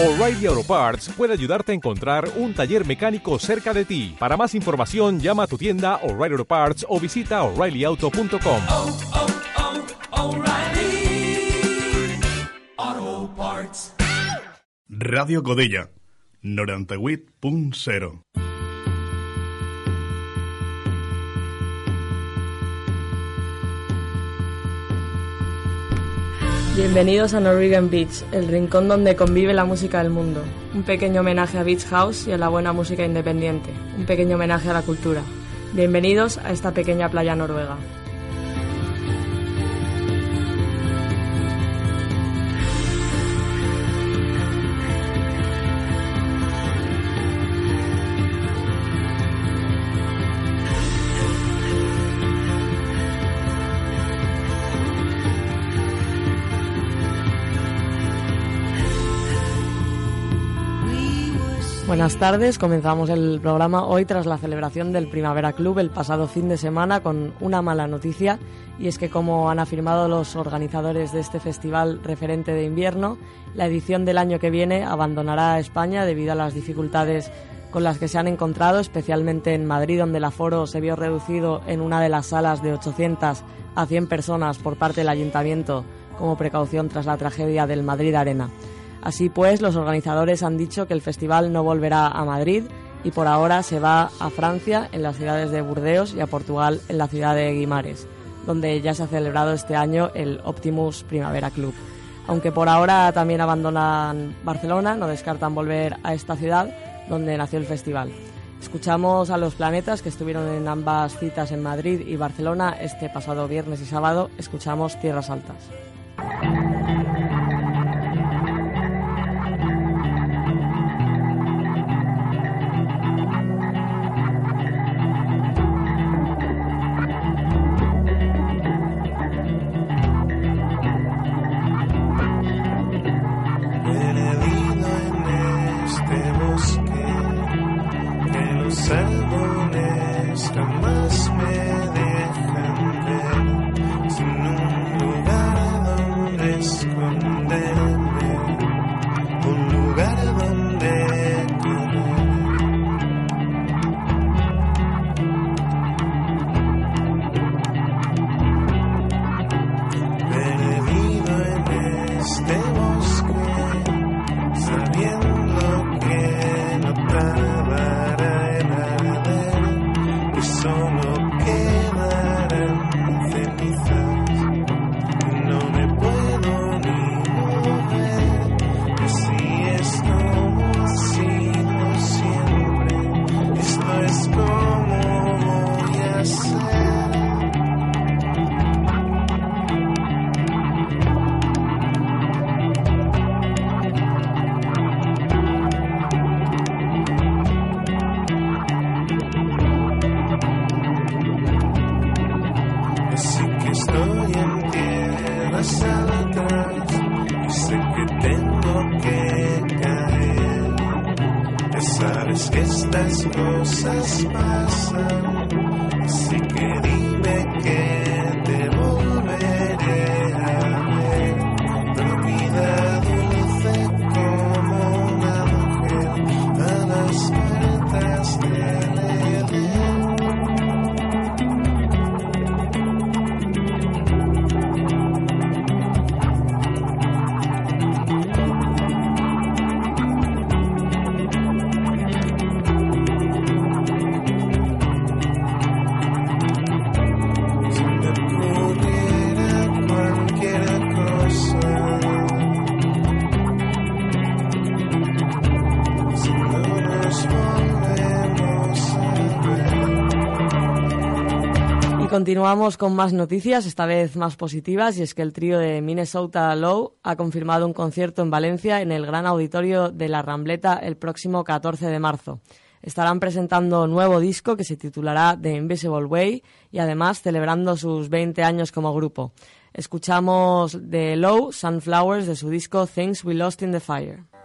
O'Reilly Auto Parts puede ayudarte a encontrar un taller mecánico cerca de ti. Para más información, llama a tu tienda O'Reilly Auto Parts o visita oreillyauto.com. oh, oh, Parts. Radio Codella, 98.0. Bienvenidos a Norwegian Beach, el rincón donde convive la música del mundo. Un pequeño homenaje a Beach House y a la buena música independiente. Un pequeño homenaje a la cultura. Bienvenidos a esta pequeña playa noruega. Buenas tardes, comenzamos el programa hoy tras la celebración del Primavera Club el pasado fin de semana con una mala noticia y es que como han afirmado los organizadores de este festival referente de invierno, la edición del año que viene abandonará España debido a las dificultades con las que se han encontrado, especialmente en Madrid donde el aforo se vio reducido en una de las salas de 800 a 100 personas por parte del ayuntamiento como precaución tras la tragedia del Madrid Arena. Así pues, los organizadores han dicho que el festival no volverá a Madrid y por ahora se va a Francia, en las ciudades de Burdeos, y a Portugal, en la ciudad de Guimares, donde ya se ha celebrado este año el Optimus Primavera Club. Aunque por ahora también abandonan Barcelona, no descartan volver a esta ciudad donde nació el festival. Escuchamos a los planetas que estuvieron en ambas citas en Madrid y Barcelona este pasado viernes y sábado. Escuchamos Tierras Altas. Continuamos con más noticias, esta vez más positivas, y es que el trío de Minnesota Low ha confirmado un concierto en Valencia en el Gran Auditorio de la Rambleta el próximo 14 de marzo. Estarán presentando nuevo disco que se titulará The Invisible Way y además celebrando sus 20 años como grupo. Escuchamos de Low Sunflowers de su disco Things We Lost in the Fire.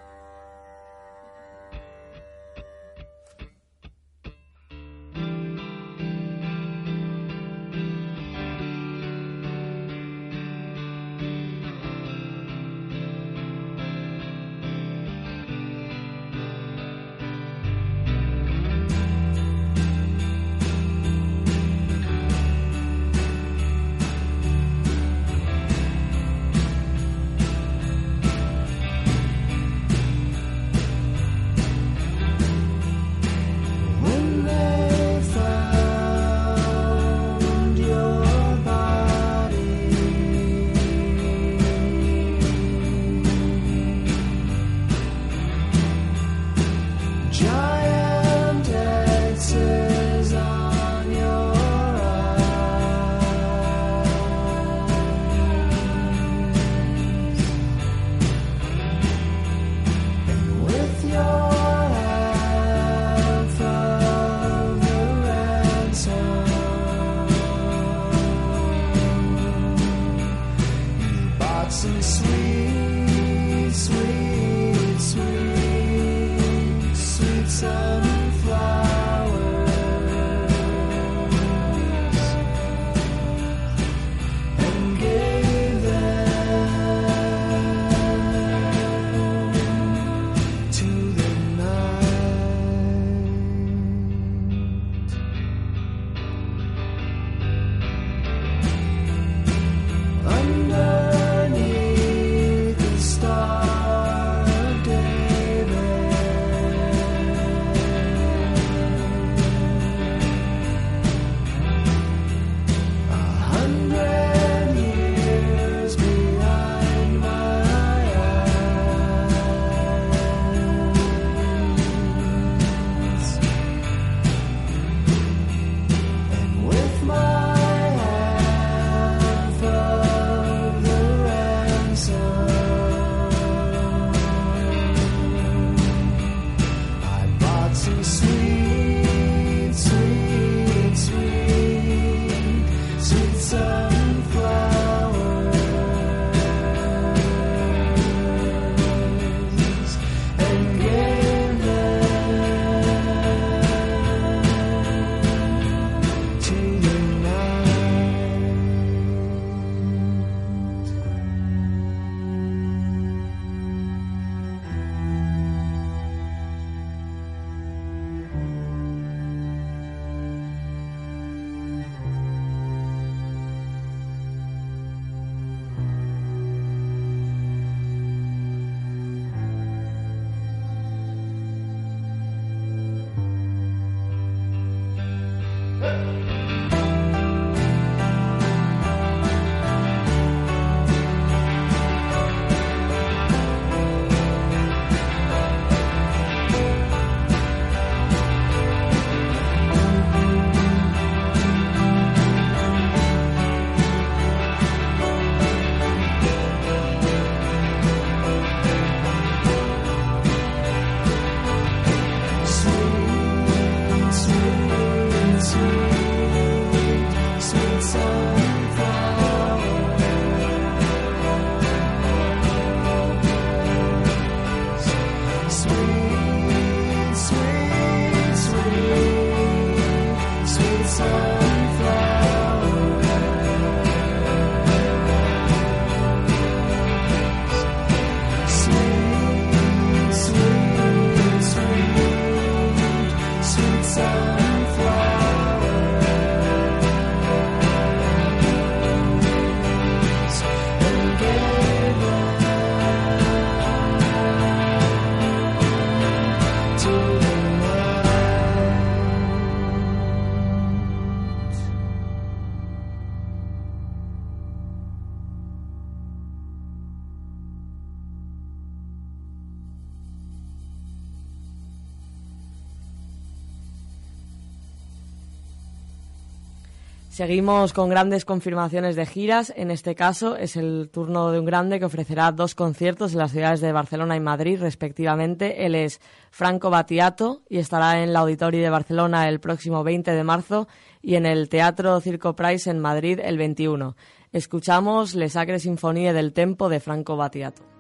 Seguimos con grandes confirmaciones de giras. En este caso es el turno de un grande que ofrecerá dos conciertos en las ciudades de Barcelona y Madrid, respectivamente. Él es Franco Battiato y estará en la Auditorio de Barcelona el próximo 20 de marzo y en el Teatro Circo Price en Madrid el 21. Escuchamos Le Sacre Sinfonie del Tempo de Franco Battiato.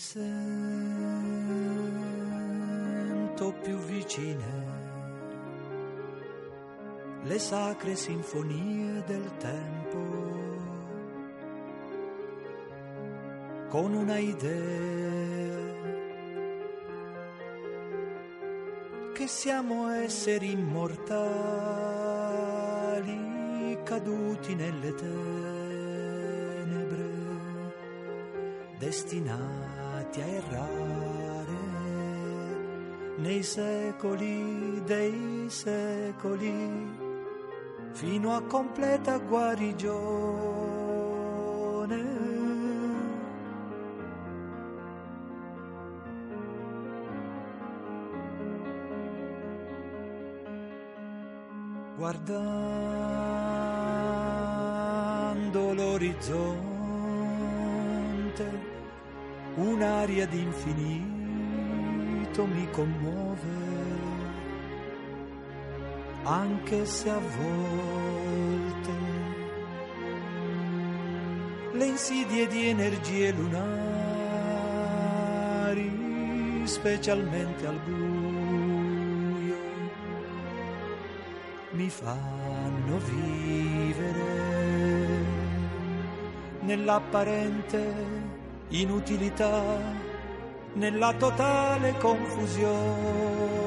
Sento più vicine, le sacre sinfonie del tempo, con una idea che siamo esseri immortali caduti nelle tenebre destinati a errare nei secoli dei secoli fino a completa guarigione. Guardando l'orizzonte un'aria d'infinito mi commuove, anche se a volte le insidie di energie lunari, specialmente al buio, mi fanno vivere nell'apparente inutilità, nella totale confusione.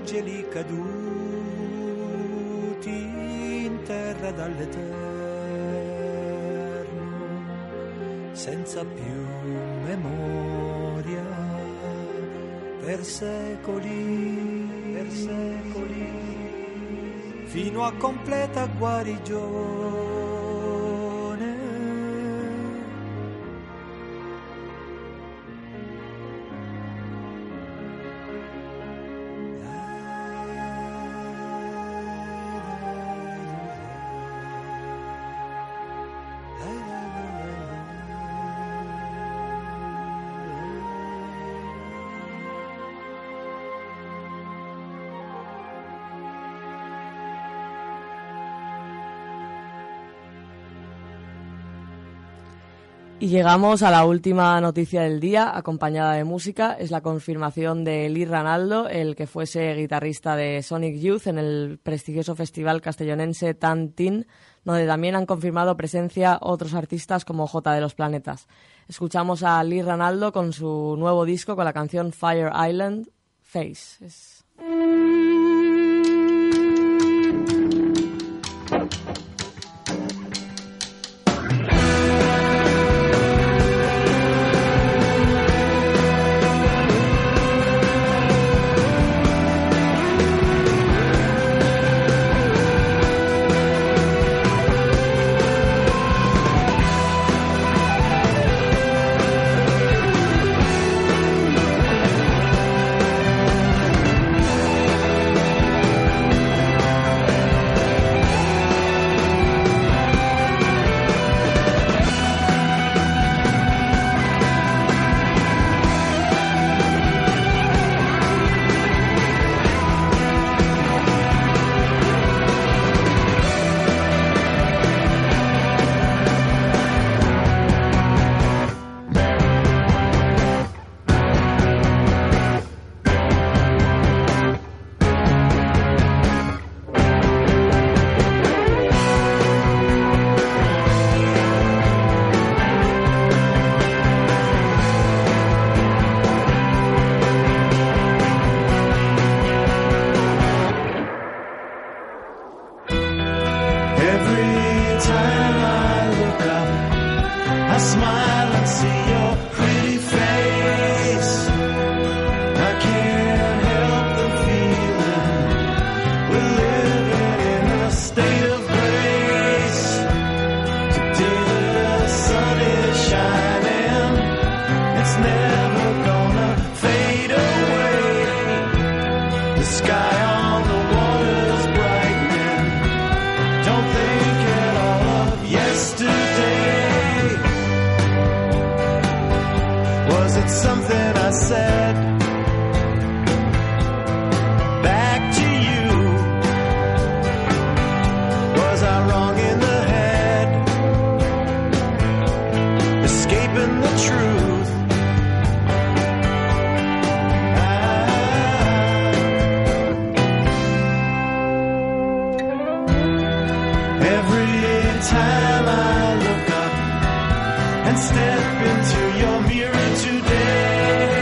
Angeli caduti in terra dall'eterno, senza più memoria, per secoli, per secoli, fino a completa guarigione. Y llegamos a la última noticia del día, acompañada de música. Es la confirmación de Lee Ranaldo, el que fuese guitarrista de Sonic Youth en el prestigioso festival castellonense Tantin, donde también han confirmado presencia otros artistas como J de los Planetas. Escuchamos a Lee Ranaldo con su nuevo disco con la canción Fire Island, Face. step into your mirror today.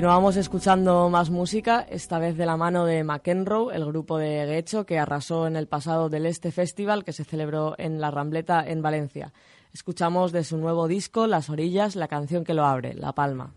Continuamos escuchando más música, esta vez de la mano de McEnroe, el grupo de Guecho que arrasó en el pasado del Este Festival que se celebró en la Rambleta en Valencia. Escuchamos de su nuevo disco Las Orillas la canción que lo abre, La Palma.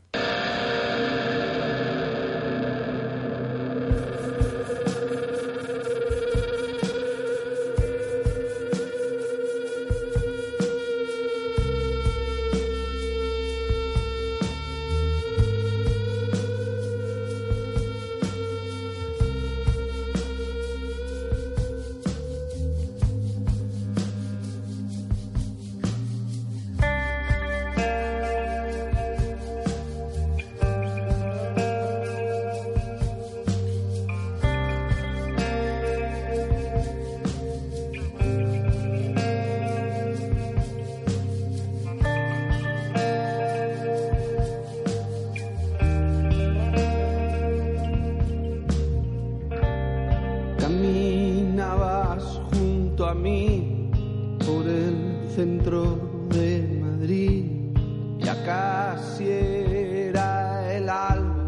Casi era el alba.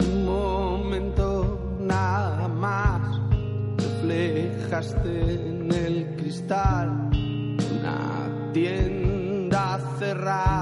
Un momento nada más, reflejaste en el cristal una tienda cerrada.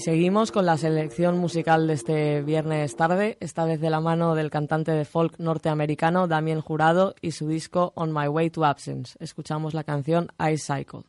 Y seguimos con la selección musical de este viernes tarde, esta vez de la mano del cantante de folk norteamericano Damien Jurado y su disco On My Way to Absence. Escuchamos la canción Ice Cycle.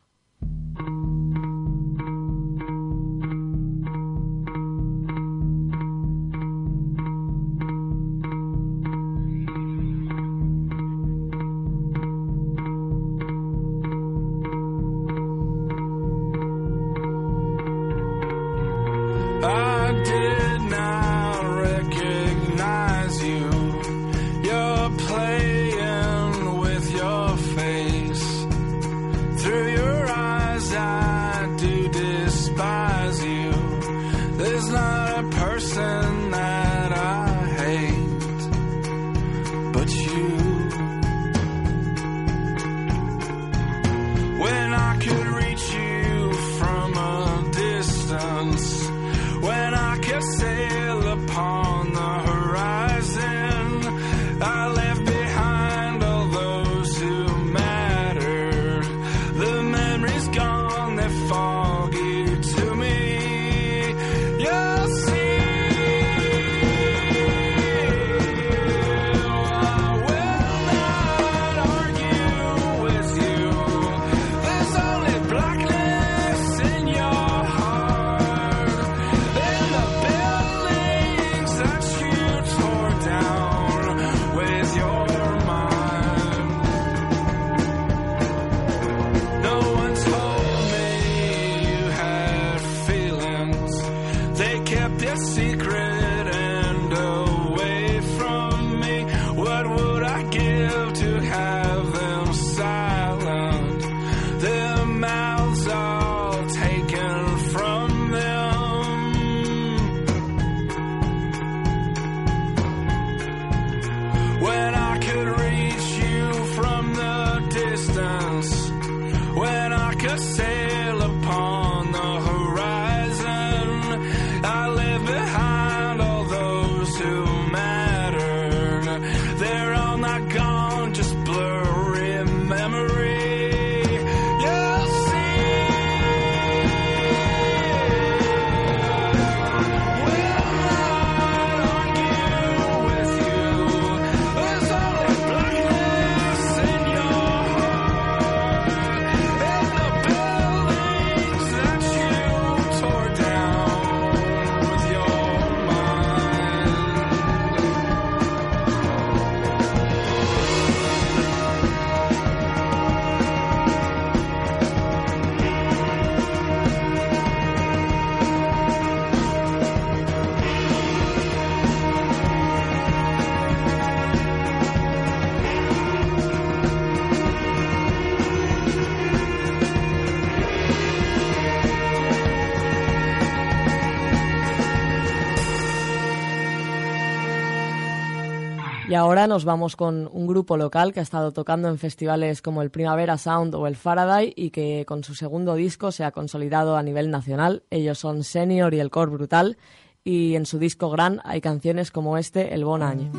Y ahora nos vamos con un grupo local que ha estado tocando en festivales como el Primavera Sound o el Faraday y que con su segundo disco se ha consolidado a nivel nacional. Ellos son Senior y el Core Brutal y en su disco Gran hay canciones como este, El Bon Any.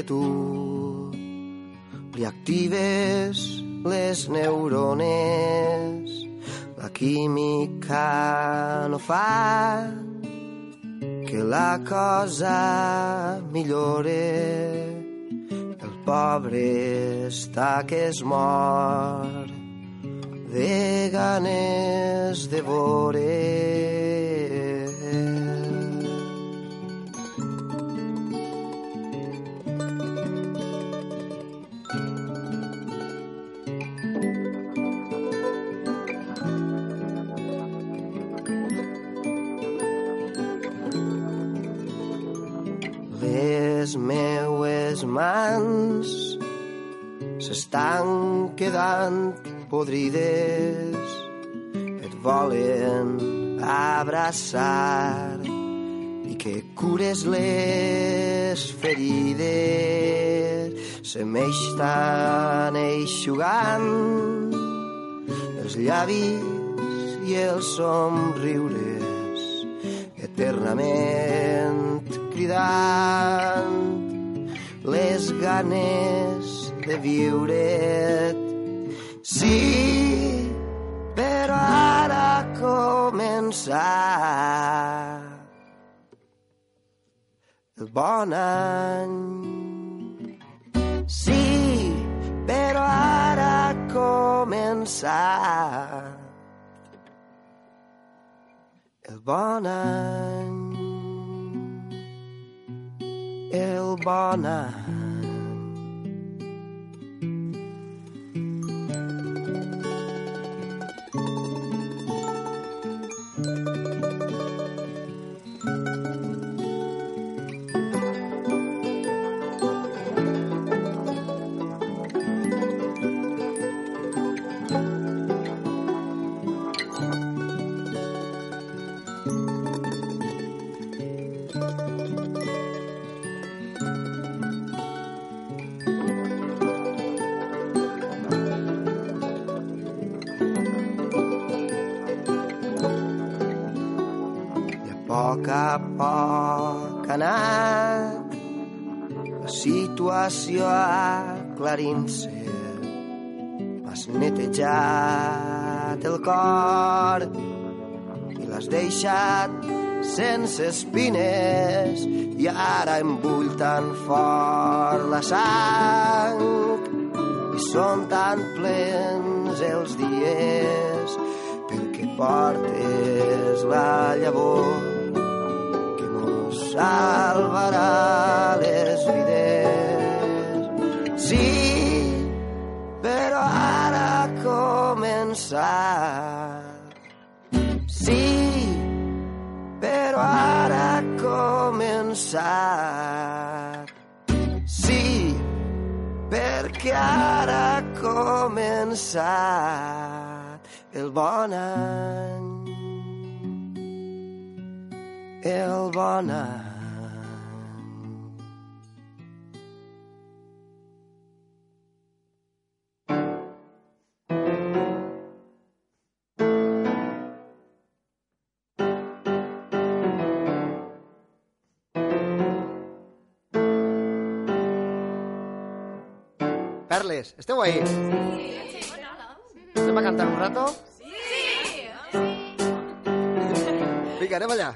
Que tu li actives les neurones. La química no fa que la cosa millore. El pobre està que es mor de ganes de veure. Mans s'estan quedant podrides, et volen abraçar i que cures les ferides. Se m'estan eixugant els llavis i els somriures eternament cridant les ganes de viure. Sí, però ara començar el bon any. Sí, però ara començar el bon any. El situació aclarint-se. M'has netejat el cor i l'has deixat sense espines i ara em bull tan fort la sang i són tan plens els dies perquè portes la llavor que mos salvarà començar. Sí, però ara començar. Sí, perquè ara ha començat el bon any. El bon any. Perles, esteu ahí? Anem a cantar un rato? Sí! Vinga, anem allà.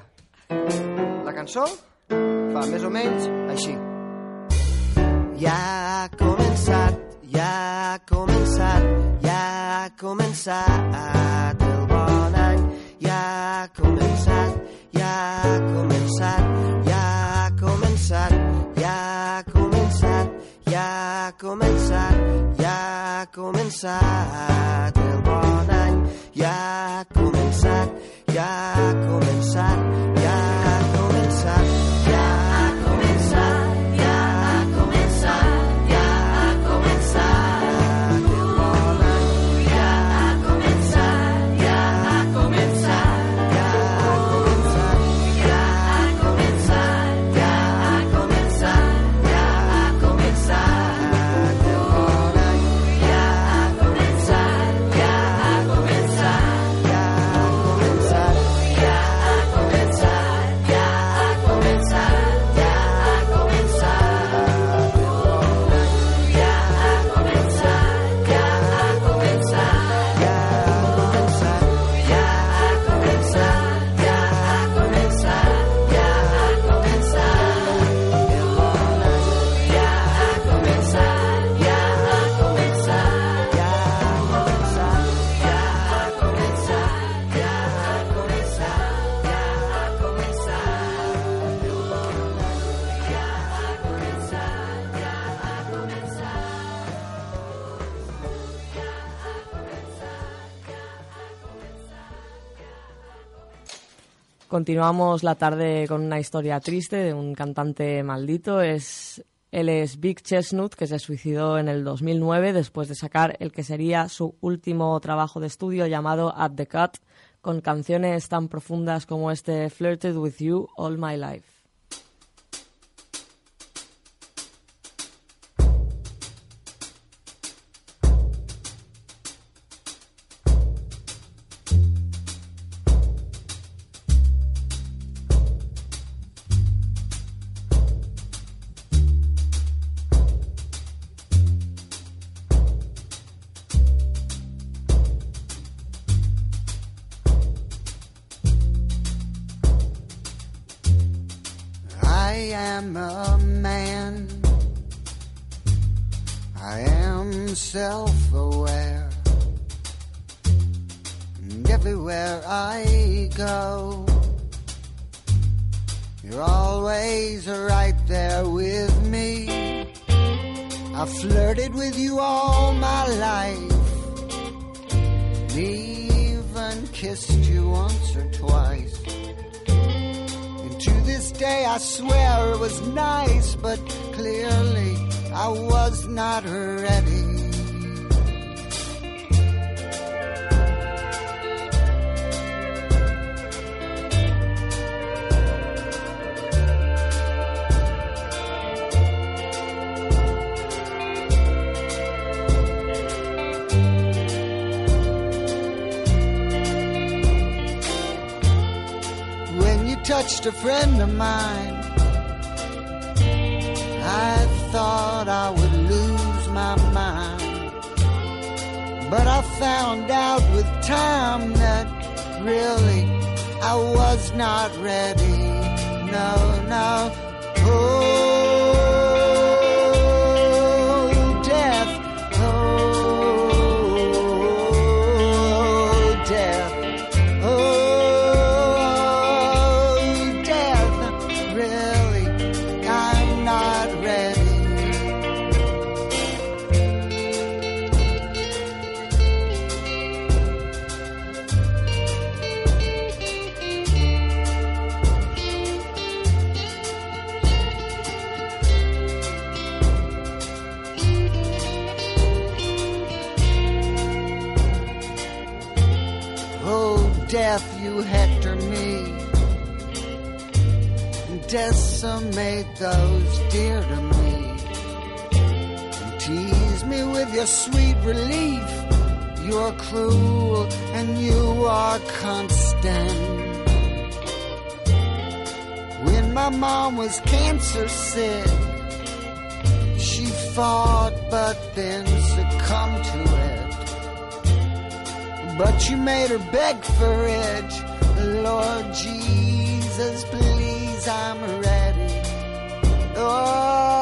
La cançó fa més o menys així. ja ha començat, ja ha començat, ja ha començat el bon any, ja ha començat, ja ha començat, ja ha començat, ha començat, ja ha començat el bon any, ja ha començat, ja ha començat, ja ha començat, Continuamos la tarde con una historia triste de un cantante maldito. Es, él es Big Chestnut, que se suicidó en el 2009 después de sacar el que sería su último trabajo de estudio llamado At the Cut, con canciones tan profundas como este Flirted with You All My Life. I flirted with you all my life. Even kissed you once or twice. And to this day, I swear it was nice, but clearly I was not ready. Touched a friend of mine, I thought I would lose my mind. But I found out with time that really I was not ready. No, no. Oh, Oh, death, you hector me. And decimate those dear to me. And tease me with your sweet relief. You're cruel and you are constant. When my mom was cancer sick, she fought but then succumbed to it but you made her beg for it. Lord Jesus, please, I'm ready. Oh,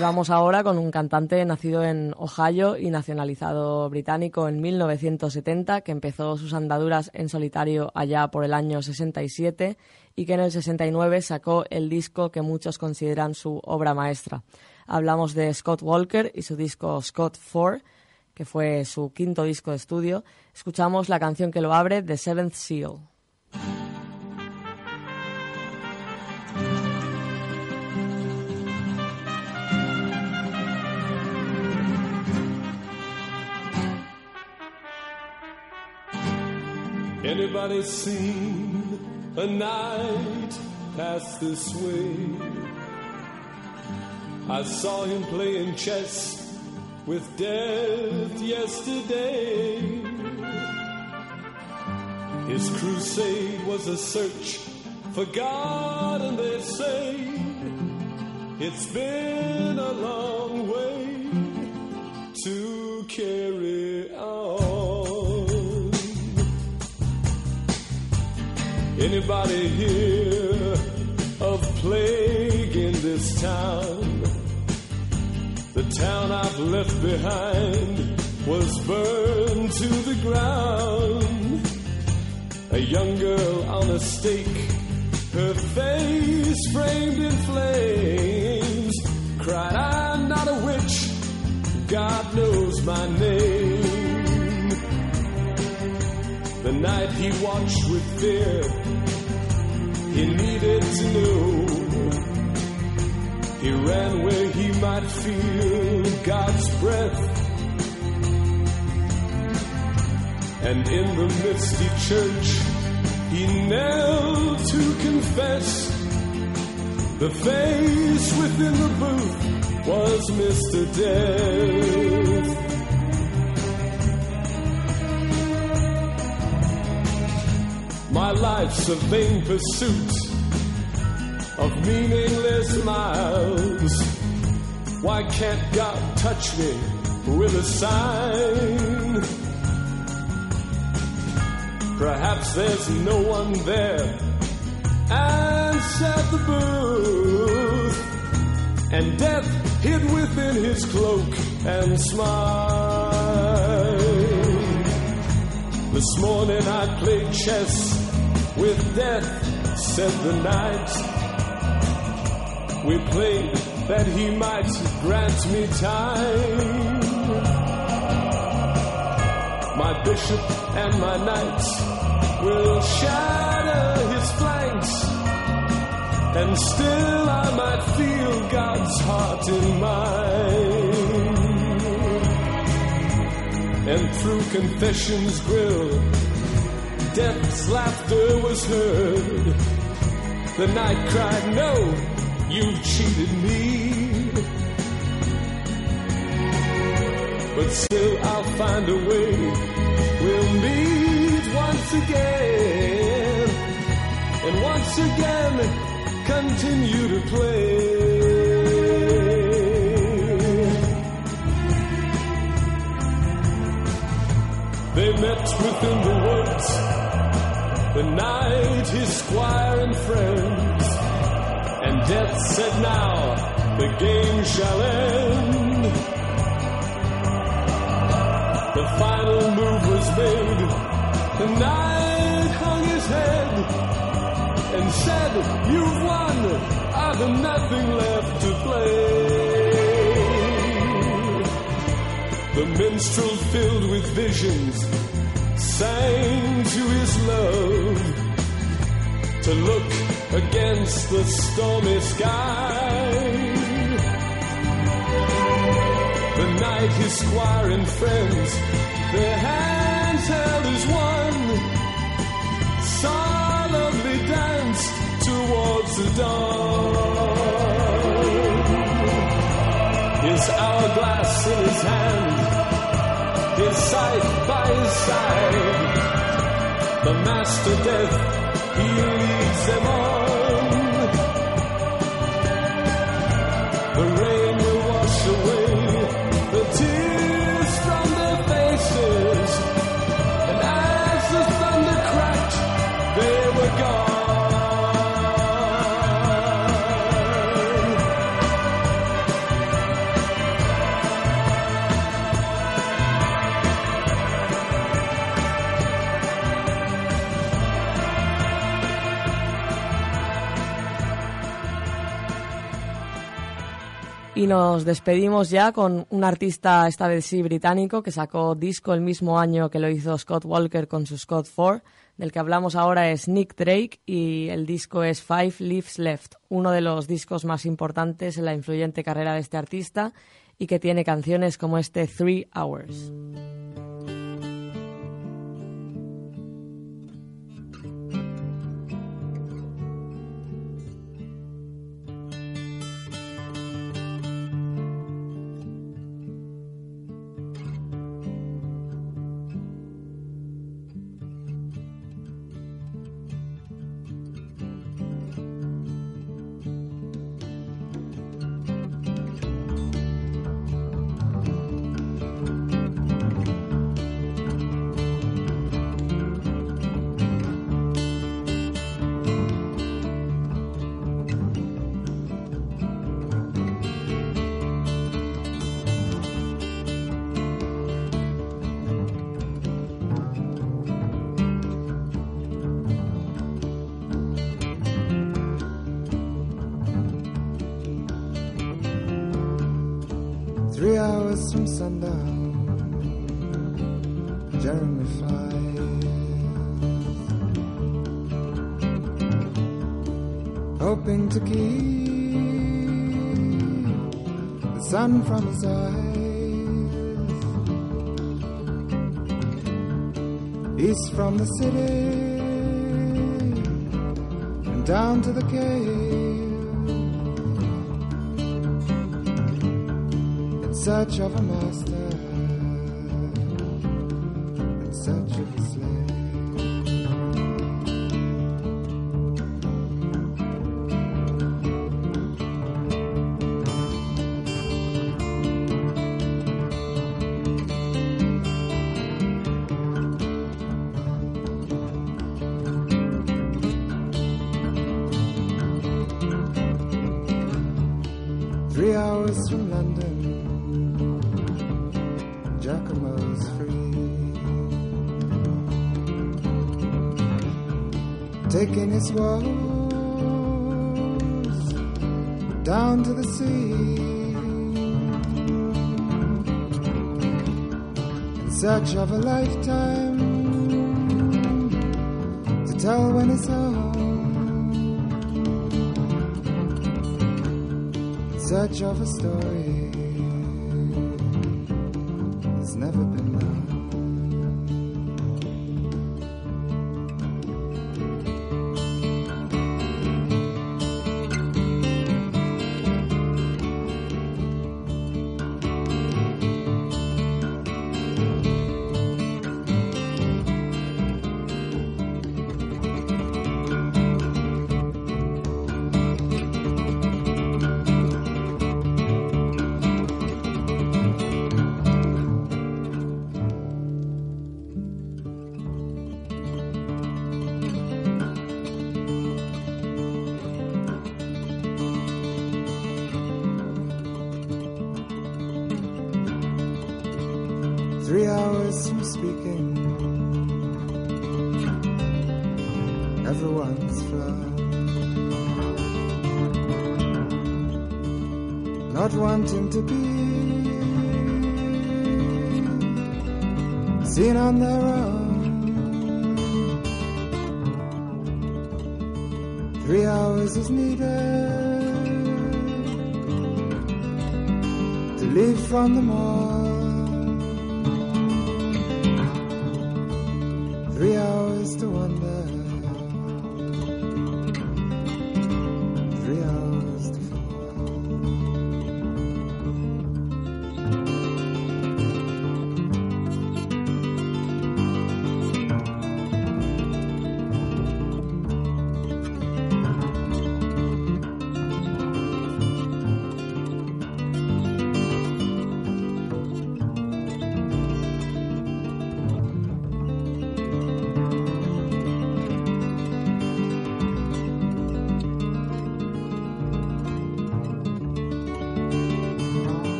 vamos ahora con un cantante nacido en Ohio y nacionalizado británico en 1970, que empezó sus andaduras en solitario allá por el año 67 y que en el 69 sacó el disco que muchos consideran su obra maestra. Hablamos de Scott Walker y su disco Scott 4, que fue su quinto disco de estudio. Escuchamos la canción que lo abre, The Seventh Seal. Anybody seen a knight pass this way? I saw him playing chess with death yesterday. His crusade was a search for God, and they say it's been a long way to carry Anybody hear of plague in this town? The town I've left behind was burned to the ground. A young girl on a stake, her face framed in flames, cried, I'm not a witch, God knows my name. The knight he watched with fear, he needed to know. He ran where he might feel God's breath. And in the misty church, he knelt to confess. The face within the booth was Mr. Death. My life's a vain pursuit of meaningless miles. Why can't God touch me with a sign? Perhaps there's no one there. Answer the booth. And death hid within his cloak and smile. This morning I played chess with death, said the knight. We played that he might grant me time. My bishop and my knights will shatter his flanks, and still I might feel God's heart in mine. And through confession's grill, death's laughter was heard. The knight cried, No, you've cheated me. But still, I'll find a way. We'll meet once again, and once again, continue to play. They met within the woods, the knight, his squire and friends. And death said, Now the game shall end. The final move was made. The knight hung his head and said, You've won. I've nothing left to play. The minstrel filled with visions sang to his love to look against the stormy sky. The knight his squire and friends, their hands held as one, solemnly danced towards the dawn. His hourglass in his hand, his sight by his side. The master death, he Y nos despedimos ya con un artista, esta vez sí británico, que sacó disco el mismo año que lo hizo Scott Walker con su Scott 4. Del que hablamos ahora es Nick Drake y el disco es Five Leaves Left, uno de los discos más importantes en la influyente carrera de este artista y que tiene canciones como este Three Hours. From sundown, Jeremy flies, hoping to keep the sun from his eyes. East from the city and down to the cave. Search of a master, in search of a slave. Three hours from London, Free. Taking his woes down to the sea. In search of a lifetime to tell when it's home. In search of a story Three hours is needed to leave from the mall.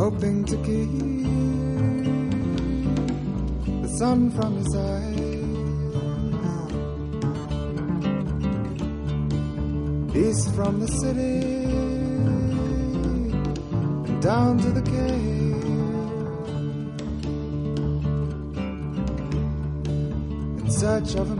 Hoping to keep the sun from his eyes. East from the city and down to the cave. In search of a